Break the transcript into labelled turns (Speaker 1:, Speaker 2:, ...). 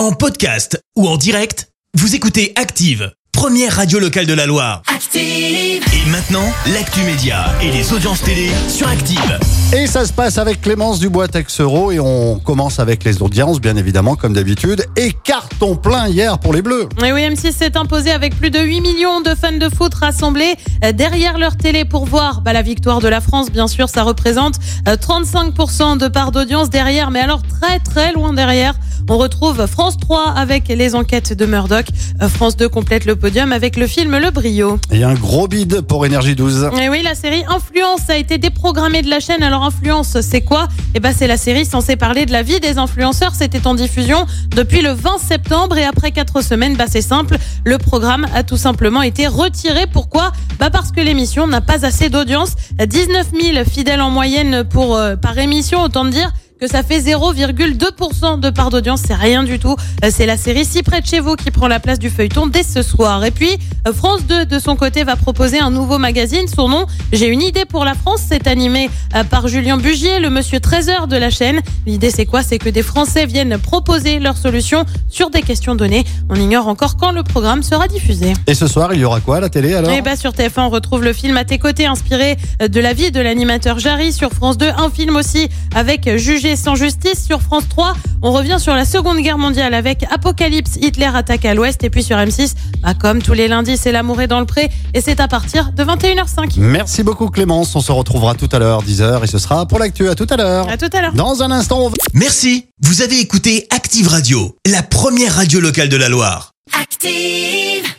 Speaker 1: En podcast ou en direct, vous écoutez Active, première radio locale de la Loire.
Speaker 2: Active.
Speaker 1: Et maintenant, l'actu média et les audiences télé sur Active.
Speaker 3: Et ça se passe avec Clémence Dubois Texero et on commence avec les audiences, bien évidemment, comme d'habitude. Et carton plein hier pour les Bleus.
Speaker 4: Et oui, M6 s'est imposé avec plus de 8 millions de fans de foot rassemblés euh, derrière leur télé pour voir bah, la victoire de la France. Bien sûr, ça représente euh, 35% de part d'audience derrière, mais alors très très loin derrière. On retrouve France 3 avec les enquêtes de Murdoch. Euh, France 2 complète le podium avec le film Le Brio.
Speaker 3: Et un gros bide pour Énergie 12.
Speaker 4: Et oui, la série Influence a été déprogrammée de la chaîne. Alors Influence, c'est quoi? Eh ben, c'est la série censée parler de la vie des influenceurs. C'était en diffusion depuis le 20 septembre et après quatre semaines, bah c'est simple, le programme a tout simplement été retiré. Pourquoi? Bah parce que l'émission n'a pas assez d'audience. 19 000 fidèles en moyenne pour euh, par émission, autant dire que ça fait 0,2% de part d'audience, c'est rien du tout. Euh, C'est la série Si près de chez vous qui prend la place du feuilleton dès ce soir. Et puis, euh, France 2, de son côté, va proposer un nouveau magazine. Son nom, J'ai une idée pour la France, c'est animé euh, par Julien Bugier, le monsieur trésor de la chaîne. L'idée, c'est quoi? C'est que des Français viennent proposer leurs solutions sur des questions données. On ignore encore quand le programme sera diffusé.
Speaker 3: Et ce soir, il y aura quoi à la télé alors?
Speaker 4: Et bah sur TF1, on retrouve le film à tes côtés inspiré de la vie de l'animateur Jarry. Sur France 2, un film aussi avec Jugé sans justice. Sur France 3, on revient sur la Seconde Guerre mondiale avec Apocalypse, Hitler attaque à l'Ouest. Et puis sur M6, bah comme tous les lundis, c'est L'amour est dans le pré. Et c'est à partir de 21h05.
Speaker 3: Merci beaucoup Clémence. On se retrouvera tout à l'heure, 10h, et ce sera pour l'actu. À tout à l'heure.
Speaker 4: À tout à l'heure.
Speaker 3: Dans un instant, on va...
Speaker 1: Merci, vous avez écouté Active Radio, la première radio locale de la Loire.
Speaker 2: Active.